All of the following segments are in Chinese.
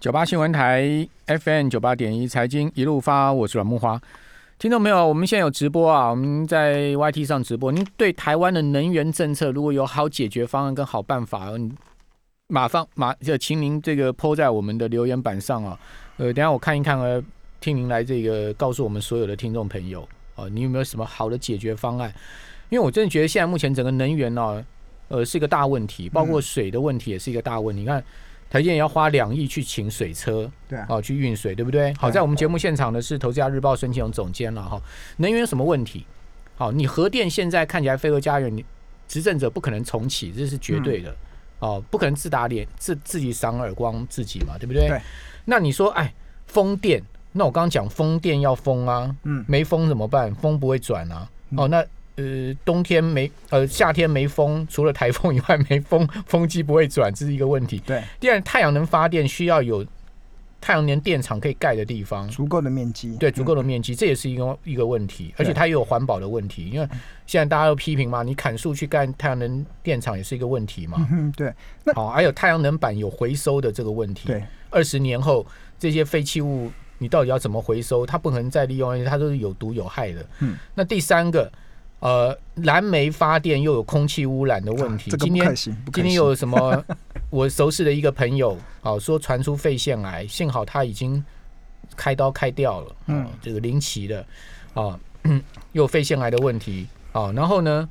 九八新闻台 FM 九八点一财经一路发，我是阮木花。听众朋友，我们现在有直播啊，我们在 YT 上直播。您对台湾的能源政策如果有好解决方案跟好办法，马上马就请您这个抛在我们的留言板上啊。呃，等下我看一看呃，听您来这个告诉我们所有的听众朋友啊，你有没有什么好的解决方案？因为我真的觉得现在目前整个能源呢，呃，是一个大问题，包括水的问题也是一个大问题。你看。台建也要花两亿去请水车，对啊，哦，去运水，对不对？好，在我们节目现场的是《投资家日报》孙庆荣总监了哈。能源有什么问题？好，你核电现在看起来飞蛾家园，你执政者不可能重启，这是绝对的哦，不可能自打脸，自自己赏耳光自己嘛，对不对？对。那你说，哎，风电？那我刚刚讲风电要风啊，嗯，没风怎么办？风不会转啊，哦，那。呃，冬天没呃，夏天没风，除了台风以外没风，风机不会转，这是一个问题。对，第二，太阳能发电需要有太阳能电厂可以盖的地方，足够的面积。对，足够的面积，这也是一个一个问题，而且它也有环保的问题。因为现在大家都批评嘛，你砍树去盖太阳能电厂也是一个问题嘛。嗯，对。好，还有太阳能板有回收的这个问题。对，二十年后这些废弃物你到底要怎么回收？它不可能再利用，而且它都是有毒有害的。嗯，那第三个。呃，燃煤发电又有空气污染的问题。今天今天有什么？我熟识的一个朋友，啊，说传出肺腺癌，幸好他已经开刀开掉了。嗯，这个临期的，啊，又有肺腺癌的问题。啊，然后呢，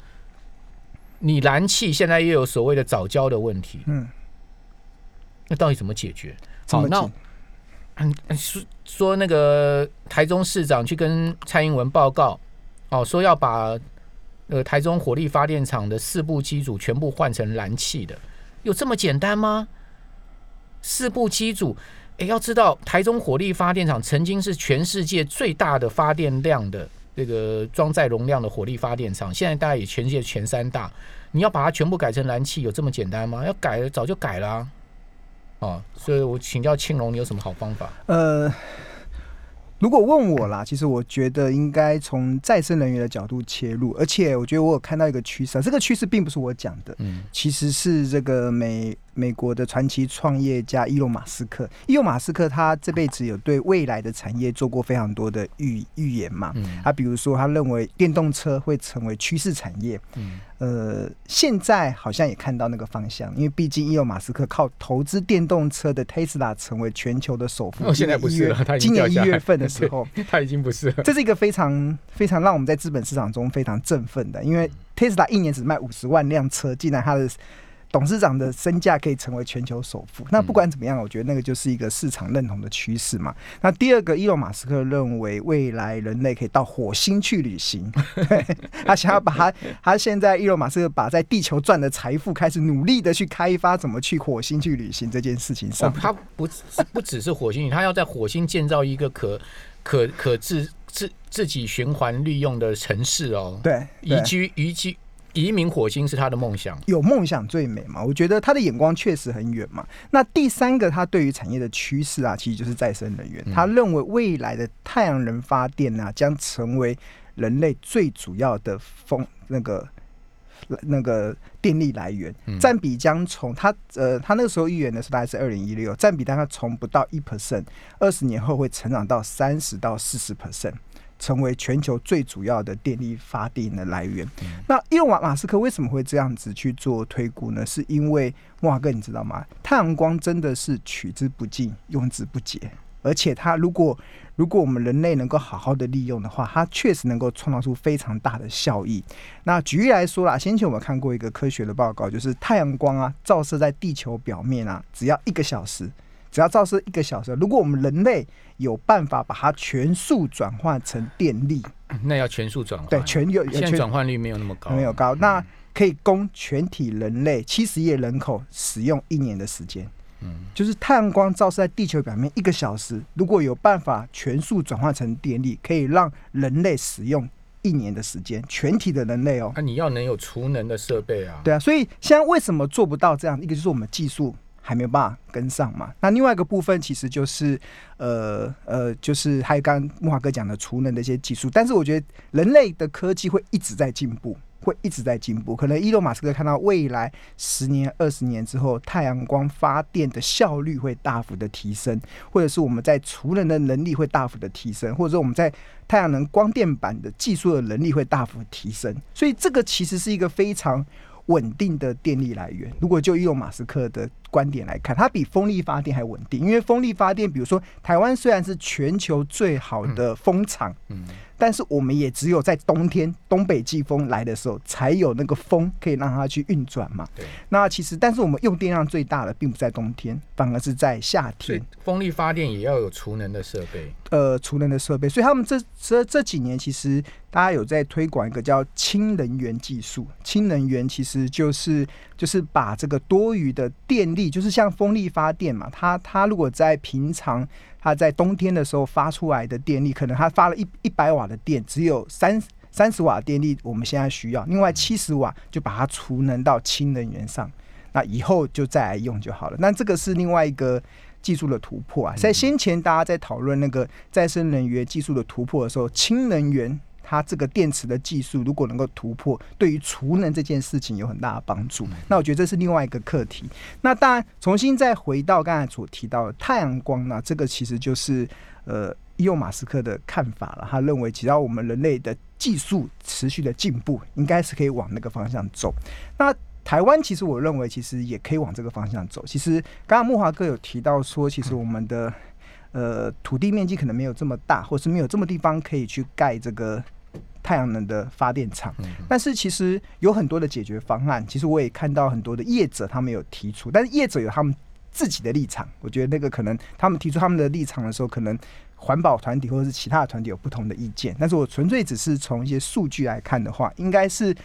你燃气现在又有所谓的早交的问题。嗯，那到底怎么解决？好，那嗯说说那个台中市长去跟蔡英文报告，哦，说要把。呃，台中火力发电厂的四部机组全部换成燃气的，有这么简单吗？四部机组，哎，要知道台中火力发电厂曾经是全世界最大的发电量的这个装载容量的火力发电厂，现在大概也全世界前三大。你要把它全部改成燃气，有这么简单吗？要改早就改了啊！所以我请教庆龙，你有什么好方法？呃。如果问我啦，其实我觉得应该从再生能源的角度切入，而且我觉得我有看到一个趋势，这个趋势并不是我讲的，嗯，其实是这个美。美国的传奇创业家伊隆马斯克，伊隆马斯克他这辈子有对未来的产业做过非常多的预预言嘛？他比如说，他认为电动车会成为趋势产业。嗯，呃，现在好像也看到那个方向，因为毕竟伊隆马斯克靠投资电动车的 Tesla 成为全球的首富。哦，现在不是了，今年一月份的时候，他已经不是。这是一个非常非常让我们在资本市场中非常振奋的，因为 Tesla 一年只卖五十万辆车，竟然他的。董事长的身价可以成为全球首富，那不管怎么样，我觉得那个就是一个市场认同的趋势嘛。那第二个，伊隆马斯克认为未来人类可以到火星去旅行，他想要把他他现在伊隆马斯克把在地球赚的财富开始努力的去开发怎么去火星去旅行这件事情上。他不不只是火星，他要在火星建造一个可可可自自自己循环利用的城市哦。对，宜居宜居。移民火星是他的梦想，有梦想最美嘛？我觉得他的眼光确实很远嘛。那第三个，他对于产业的趋势啊，其实就是再生能源。他认为未来的太阳能发电呢，将成为人类最主要的风那个那个电力来源，占比将从他呃，他那个时候预言的是大概是二零一六，占比大概从不到一 percent，二十年后会成长到三十到四十 percent。成为全球最主要的电力发电的来源。那伊隆马马斯克为什么会这样子去做推估呢？是因为哇哥，你知道吗？太阳光真的是取之不尽、用之不竭，而且它如果如果我们人类能够好好的利用的话，它确实能够创造出非常大的效益。那举例来说啦，先前我们看过一个科学的报告，就是太阳光啊照射在地球表面啊，只要一个小时。只要照射一个小时，如果我们人类有办法把它全速转换成电力，那要全速转换，对，全有现在转换率没有那么高，没有高，那可以供全体人类七十亿人口使用一年的时间。嗯，就是太阳光照射在地球表面一个小时，如果有办法全速转换成电力，可以让人类使用一年的时间，全体的人类哦。那你要能有储能的设备啊？对啊，所以现在为什么做不到这样？一个就是我们技术。还没有办法跟上嘛？那另外一个部分其实就是，呃呃，就是还有刚刚木华哥讲的储能的一些技术。但是我觉得人类的科技会一直在进步，会一直在进步。可能伊隆马斯克看到未来十年、二十年之后，太阳光发电的效率会大幅的提升，或者是我们在储能的能力会大幅的提升，或者说我们在太阳能光电板的技术的能力会大幅提升。所以这个其实是一个非常稳定的电力来源。如果就伊隆马斯克的观点来看，它比风力发电还稳定，因为风力发电，比如说台湾虽然是全球最好的风场，嗯，但是我们也只有在冬天东北季风来的时候，才有那个风可以让它去运转嘛。对。那其实，但是我们用电量最大的并不在冬天，反而是在夏天。风力发电也要有储能的设备。呃，储能的设备，所以他们这这这几年其实大家有在推广一个叫氢能源技术。氢能源其实就是就是把这个多余的电力，就是像风力发电嘛，它它如果在平常它在冬天的时候发出来的电力，可能它发了一一百瓦的电，只有三三十瓦的电力我们现在需要，另外七十瓦就把它储能到氢能源上，那以后就再来用就好了。那这个是另外一个。技术的突破啊，在先前大家在讨论那个再生能源技术的突破的时候，氢能源它这个电池的技术如果能够突破，对于储能这件事情有很大的帮助。那我觉得这是另外一个课题。那当然，重新再回到刚才所提到的太阳光呢，这个其实就是呃，伊隆马斯克的看法了。他认为，只要我们人类的技术持续的进步，应该是可以往那个方向走。那台湾其实我认为其实也可以往这个方向走。其实刚刚木华哥有提到说，其实我们的呃土地面积可能没有这么大，或是没有这么地方可以去盖这个太阳能的发电厂。但是其实有很多的解决方案。其实我也看到很多的业者他们有提出，但是业者有他们自己的立场。我觉得那个可能他们提出他们的立场的时候，可能环保团体或者是其他的团体有不同的意见。但是我纯粹只是从一些数据来看的话，应该是。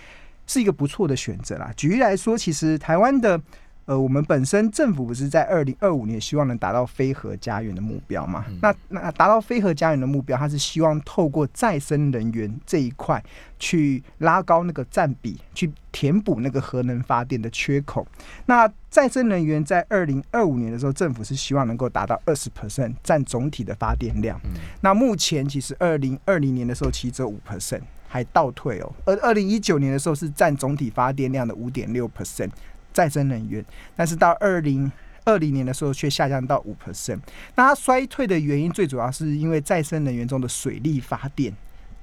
是一个不错的选择啦。举例来说，其实台湾的呃，我们本身政府不是在二零二五年希望能达到非核家园的目标嘛？那那达到非核家园的目标，它是希望透过再生能源这一块去拉高那个占比，去填补那个核能发电的缺口。那再生能源在二零二五年的时候，政府是希望能够达到二十 percent 占总体的发电量。那目前其实二零二零年的时候，其实只有五 percent。还倒退哦，而二零一九年的时候是占总体发电量的五点六 percent 再生能源，但是到二零二零年的时候却下降到五 percent。那它衰退的原因最主要是因为再生能源中的水力发电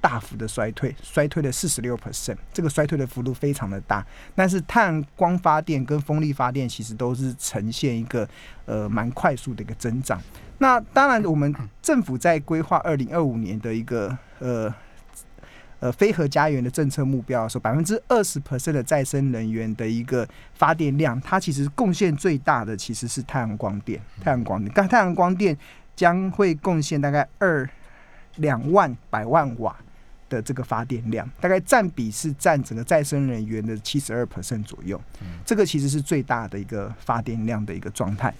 大幅的衰退，衰退了四十六 percent，这个衰退的幅度非常的大。但是碳光发电跟风力发电其实都是呈现一个呃蛮快速的一个增长。那当然，我们政府在规划二零二五年的一个呃。呃，非核家园的政策目标说，百分之二十 percent 的再生能源的一个发电量，它其实贡献最大的其实是太阳光电。太阳光电，但太阳光电将会贡献大概二两万百万瓦的这个发电量，大概占比是占整个再生能源的七十二 percent 左右。这个其实是最大的一个发电量的一个状态。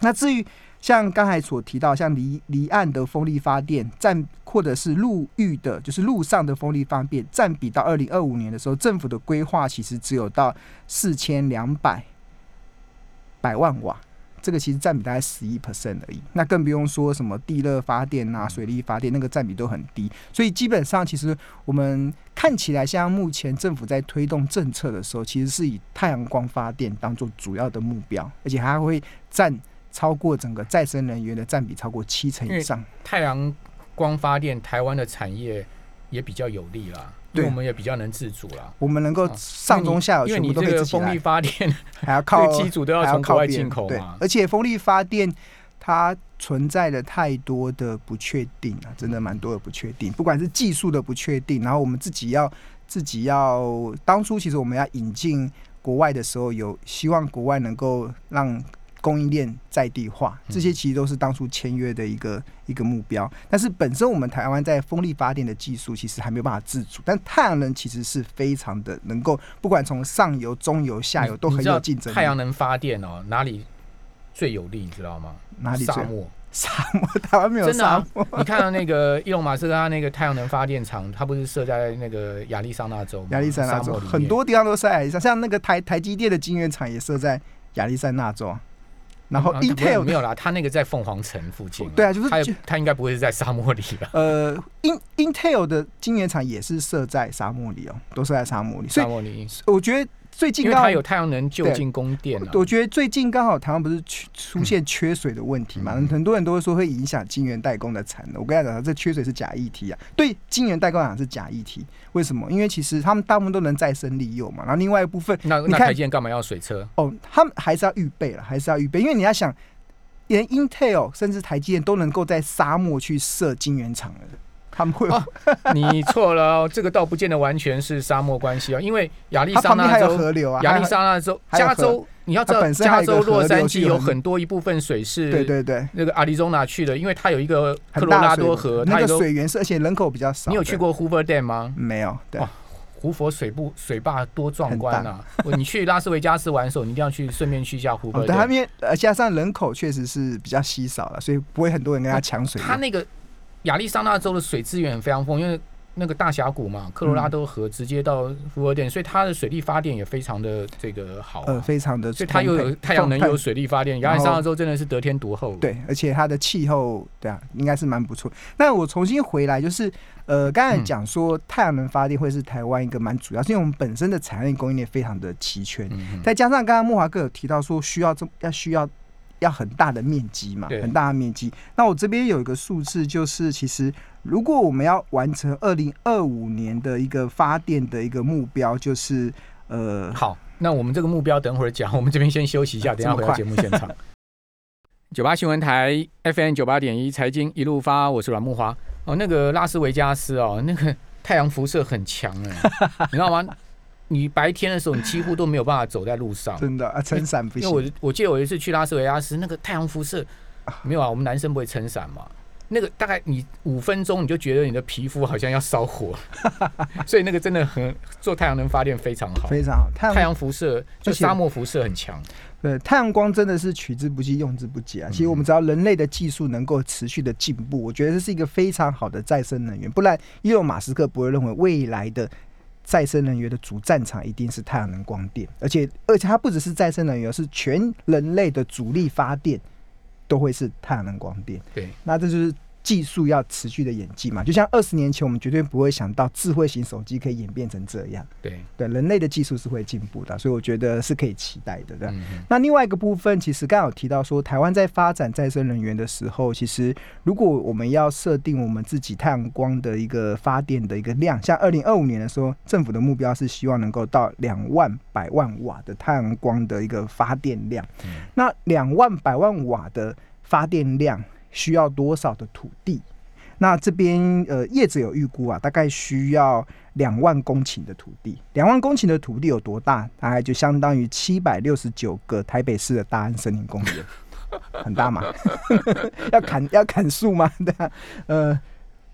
那至于像刚才所提到，像离离岸的风力发电占，或者是陆域的，就是陆上的风力发电占比，到二零二五年的时候，政府的规划其实只有到四千两百百万瓦，这个其实占比大概十一 percent 而已。那更不用说什么地热发电啊、水力发电，那个占比都很低。所以基本上，其实我们看起来，像目前政府在推动政策的时候，其实是以太阳光发电当做主要的目标，而且还会占。超过整个再生能源的占比超过七成以上。太阳光发电，台湾的产业也比较有利啦，对我们也比较能自主啦。我们能够上中下游全部都可以风力发电还要靠 机组都要从国外进口嘛。而且风力发电它存在的太多的不确定啊，真的蛮多的不确定。不管是技术的不确定，然后我们自己要自己要当初其实我们要引进国外的时候，有希望国外能够让。供应链在地化，这些其实都是当初签约的一个一个目标。但是本身我们台湾在风力发电的技术其实还没有办法自主，但太阳能其实是非常的能够，不管从上游、中游、下游都很有竞争。太阳能发电哦，哪里最有利？你知道吗？哪里？沙漠？沙漠？台湾没有沙漠。你看到那个伊隆马斯克他那个太阳能发电厂，它不是设在那个亚利桑那州？亚利桑那州很多地方都设在亚利桑，像那个台台积电的晶圆厂也设在亚利桑那州。然后 Intel 没有啦，他那个在凤凰城附近啊。对啊就是它就它应该不会是在沙漠里吧？呃，In Intel 的晶圆厂也是设在沙漠里哦，都设在沙漠里，沙漠里，我觉得最近刚好因为它有太阳能就近供电啊。我觉得最近刚好台湾不是缺出现缺水的问题嘛，嗯很多人都会说会影响晶圆代工的产能。我跟大家讲，这缺水是假议题啊，对晶圆代工来讲是假议题。为什么？因为其实他们大部分都能再生利用嘛，然后另外一部分，那那你看台积电干嘛要水车？哦，他们还是要预备了，还是要预备，因为你要想，连 Intel 甚至台积电都能够在沙漠去设晶圆厂了，他们会你错了哦，这个倒不见得完全是沙漠关系哦，因为亚利桑那州、河流啊，亚利桑那州、加州，你要知道，加州洛杉矶有很多一部分水是对对对，那个阿里中拿去的，因为它有一个科罗拉多河，它那有个个水源是，而且人口比较少。你有去？过 Hoover Dam 吗？没有，对哇。胡佛水部水坝多壮观啊！你去拉斯维加斯玩的时候，你一定要去顺便去一下胡佛哦，对，它 Dam。因为呃加上人口确实是比较稀少了，所以不会很多人跟他抢水源。它那个亚利桑那州的水资源非常丰，因为那个大峡谷嘛，科罗拉多河直接到福尔店，所以它的水力发电也非常的这个好、呃，啊。非常的，所以它又有太阳能，又有水力发电，亚利桑那州真的是得天独厚。，对，而且它的气候，对啊，应该是蛮不错。那我重新回来，就是呃，刚才嗯讲说太阳能发电会是台湾一个蛮主要，是因为我们本身的产业链供应链非常的齐全，嗯嗯，再加上刚刚莫华哥有提到说需要这要需要要很大的面积嘛，很大的面积。那我这边有一个数字，就是其实如果我们要完成二零二五年的一个发电的一个目标，就是呃，好，那我们这个目标等会儿讲，我们这边先休息一下，等一下回到节目现场。九八新闻台 FM 九八点一财经一路发，我是阮木华。哦，那个拉斯维加斯哦，那个太阳辐射很强哎，你知道吗？你白天的时候，你几乎都没有办法走在路上。真的啊，撑伞不行因为行。我我记得我有一次去拉斯维加斯，那个太阳辐射没有啊，我们男生不会撑伞嘛。那个大概你五分钟你就觉得你的皮肤好像要烧火，所以那个真的很做太阳能发电非常好。非常好，太阳太阳辐射就沙漠辐射很强，对，太阳光真的是取之不尽，用之不竭啊！其实我们只要人类的技术能够持续的进步，我觉得这是一个非常好的再生能源。不然，伊隆马斯克不会认为未来的再生能源的主战场一定是太阳能光电，而且而且它不只是再生能源，是全人类的主力发电都会是太阳能光电。对，那这就是技术要持续的演进嘛。就像二十年前，我们绝对不会想到智慧型手机可以演变成这样。对，对，人类的技术是会进步的，所以我觉得是可以期待的。对。那另外一个部分，其实刚刚有提到说，台湾在发展再生能源的时候，其实如果我们要设定我们自己太阳光的一个发电的一个量，像二零二五年的时候，政府的目标是希望能够到两万百万瓦的太阳光的一个发电量。嗯那两万百万瓦的发电量需要多少的土地？那这边呃，业者有预估啊，大概需要两万公顷的土地。两万公顷的土地有多大？大概就相当于七百六十九个台北市的大安森林公园，很大嘛？要砍要砍树吗？对啊，呃，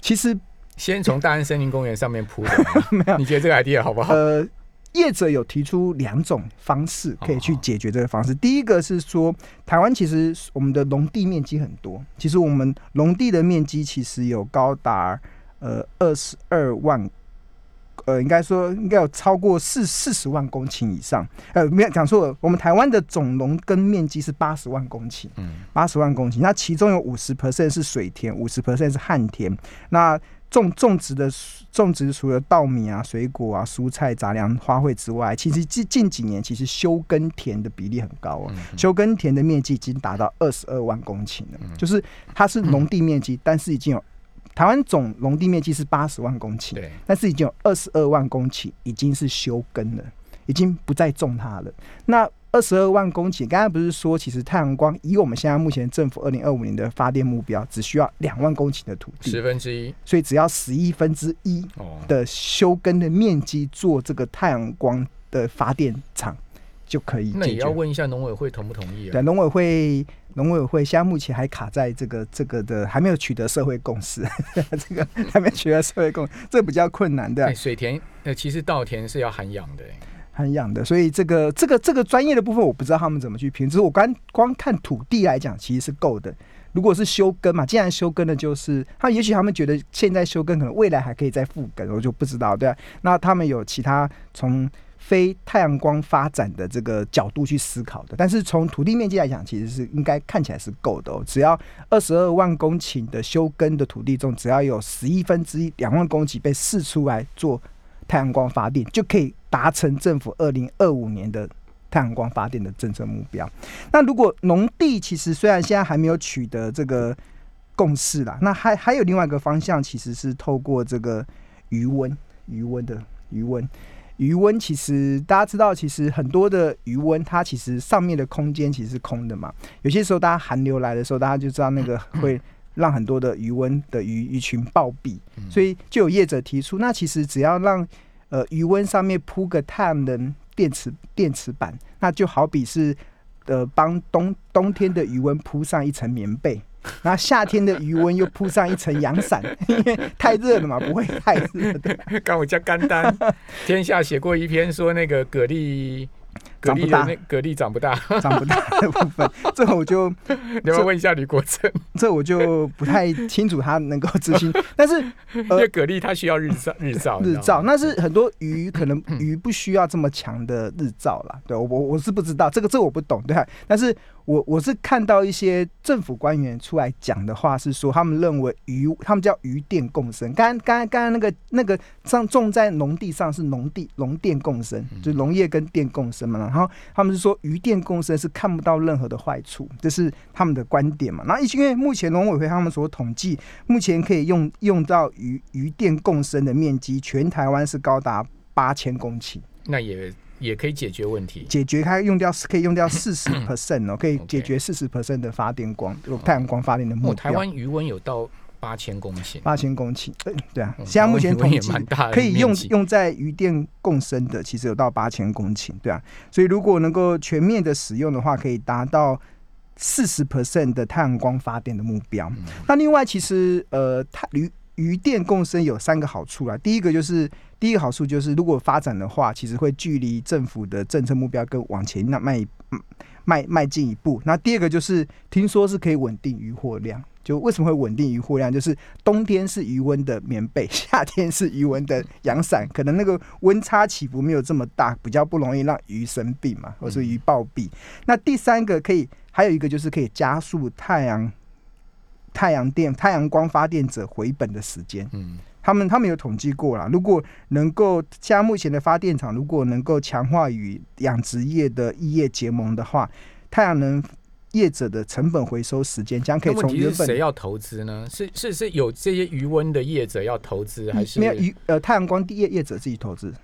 其实先从大安森林公园上面铺的，没有？你觉得这个 idea 好不好？呃，业者有提出两种方式可以去解决这个方式。第一个是说，台湾其实我们的农地面积很多，其实我们农地的面积其实有高达呃二十二万。呃，应该说应该有超过四四十万公顷以上，呃，没有讲错了，我们台湾的总农耕面积是八十万公顷，嗯，八十万公顷，那其中有五十 percent 是水田，五十 percent 是旱田。那种种植的种植除了稻米啊、水果啊、蔬菜、杂粮、花卉之外，其实近近几年其实休耕田的比例很高哦。嗯休耕田的面积已经达到二十二万公顷了，就是它是农地面积，但是已经有台湾总农地面积是八十万公顷，对，但是已经有二十二万公顷已经是休耕了，已经不再种它了。那二十二万公顷，刚才不是说，其实太阳光以我们现在目前政府二零二五年的发电目标，只需要两万公顷的土地，十分之一。所以只要十一分之一哦，的休耕的面积做这个太阳光的发电厂就可以那也要。问一下农委会同不同意啊对，？农委会，农委会现在目前还卡在这个这个的，还没有取得社会共识，这个 还没取得社会共，这比较困难的哎，。水田呃，其实稻田是要涵养的，哎涵养的，所以这个这个这个专业的部分，我不知道他们怎么去评。只是我刚光看土地来讲，其实是够的。如果是休耕嘛，既然休耕的就是他，也许他们觉得现在休耕可能未来还可以再复耕，我就不知道，对啊。那他们有其他从非太阳光发展的这个角度去思考的。但是从土地面积来讲，其实是应该看起来是够的哦。只要二十二万公顷的休耕的土地中，只要有十一分之一两万公顷被试出来做太阳光发电，就可以达成政府二零二五年的太阳光发电的政策目标。那如果农地其实虽然现在还没有取得这个共识啦，那还还有另外一个方向，其实是透过这个余温、余温的余温。余温其实大家知道，其实很多的余温，它其实上面的空间其实是空的嘛。有些时候，大家寒流来的时候，大家就知道那个 会让很多的余温的鱼鱼群暴毙，所以就有业者提出，那其实只要让呃余温上面铺个太阳能电池电池板，那就好比是呃帮冬冬天的余温铺上一层棉被。然后夏天的余温又铺上一层阳伞，因为太热了嘛，不会太热的。刚我叫甘丹天下写过一篇说那个蛤蜊。蛤蜊的那蛤蜊长不大，长不大 的部分，这我就你要问一下吕国正，这我就不太清楚他能够执行。但是因为蛤蜊它需要日照，日照，日照，那是很多鱼可能鱼不需要这么强的日照啦。对我我是不知道这个这我不懂，对。但是我我是看到一些政府官员出来讲的话是说，他们认为鱼他们叫鱼电共生。刚刚刚刚那个那个上种在农地上是农地农电共生，就农业跟电共生嘛。然后他们是说鱼电共生是看不到任何的坏处，这是他们的观点嘛？那因为目前农委会他们所统计，目前可以用用到鱼鱼电共生的面积，全台湾是高达八千公顷。那也也可以解决问题，解决它用掉可以用掉四十 percent 哦，可以解决四十 percent 的发电光太阳光发电的目标。台湾余温有到。八千公顷，八千公顷，对对啊，现在目前统计可以用用在余电共生的，其实有到八千公顷，对啊，所以如果能够全面的使用的话，可以达到四十 percent 的太阳光发电的目标。那另外，其实呃，太余余电共生有三个好处啊。第一个就是第一个好处就是，如果发展的话，其实会距离政府的政策目标更往前那迈迈迈进一步。那第二个就是听说是可以稳定渔获量。就为什么会稳定渔获量？就是冬天是余温的棉被，夏天是余温的阳伞，可能那个温差起伏没有这么大，比较不容易让鱼生病嘛，或是鱼暴毙。那第三个可以，还有一个就是可以加速太阳太阳电太阳光发电者回本的时间。嗯，他们他们有统计过了，如果能够像目前的发电厂，如果能够强化与养殖业的异业结盟的话，太阳能。业者的成本回收时间将可以从原本谁要投资呢？是是是有这些余温的业者要投资，还是没有余呃太阳光业业者自己投资？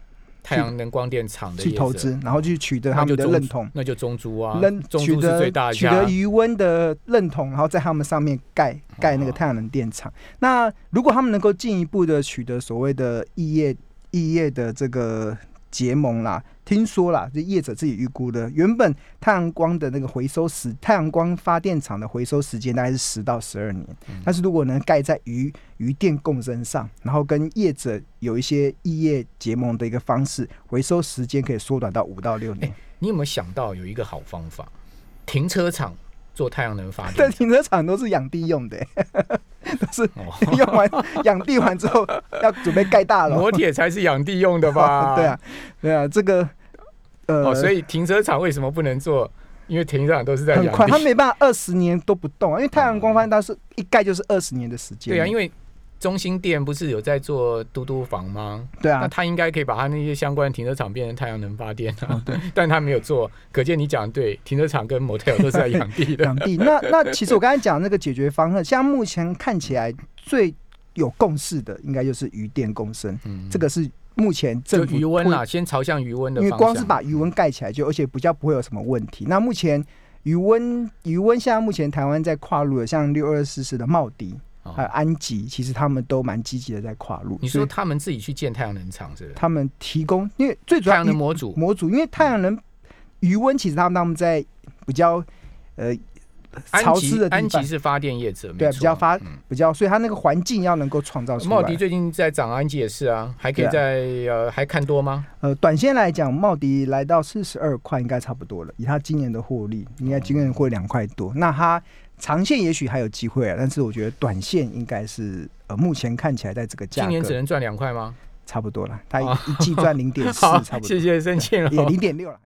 太阳能光电厂的去投资，然后去取得他们的认同，那就中珠啊，认取得取得余温的认同，然后在他们上面盖盖那个太阳能电厂。那如果他们能够进一步的取得所谓的异业异业的这个。结盟啦，听说啦，这业者自己预估的，原本太阳光的那个回收时，太阳光发电厂的回收时间大概是十到十二年，但是如果能盖在余余电共生上，然后跟业者有一些异业结盟的一个方式，回收时间可以缩短到五到六年。你有没有想到有一个好方法？停车场。做太阳能发电，但停车场都是养地用的，都是 用完养地完之后要准备盖大楼。磨铁才是养地用的吧？对啊，对啊，这个呃，所以停车场为什么不能做？因为停车场都是在很快，它没办法二十年都不动啊，因为太阳光发电它是一盖就是二十年的时间。对啊，因为。中心店不是有在做嘟嘟房吗？对啊，那他应该可以把他那些相关的停车场变成太阳能发电啊。对，但他没有做，可见你讲对，停车场跟 motel 都是在养地的。养地。那那其实我刚才讲那个解决方案，像目前看起来最有共识的，应该就是余电共生。嗯，这个是目前政府余温啦，先朝向余温的，因为光是把余温盖起来就，而且比较不会有什么问题。那目前余温余温现在目前台湾在跨入的，像六二四四的茂迪。还有安吉，其实他们都蛮积极的在跨入。你说他们自己去建太阳能厂是？他们提供，因为最主要太阳能模组，模组，因为太阳能余温其实他们他们在比较呃潮湿的安吉是发电业者，对，比较发比较，所以它那个环境要能够创造出来。茂迪最近在涨，安吉也是啊，还可以在呃还看多吗？呃，短线来讲，茂迪来到四十二块应该差不多了，以他今年的获利，应该今年获两块多，那他。长线也许还有机会啊，但是我觉得短线应该是呃，目前看起来在这个价格，今年只能赚两块吗？差不多了，他一季赚零点四，差，不多，谢谢申庆也龙。零点六了。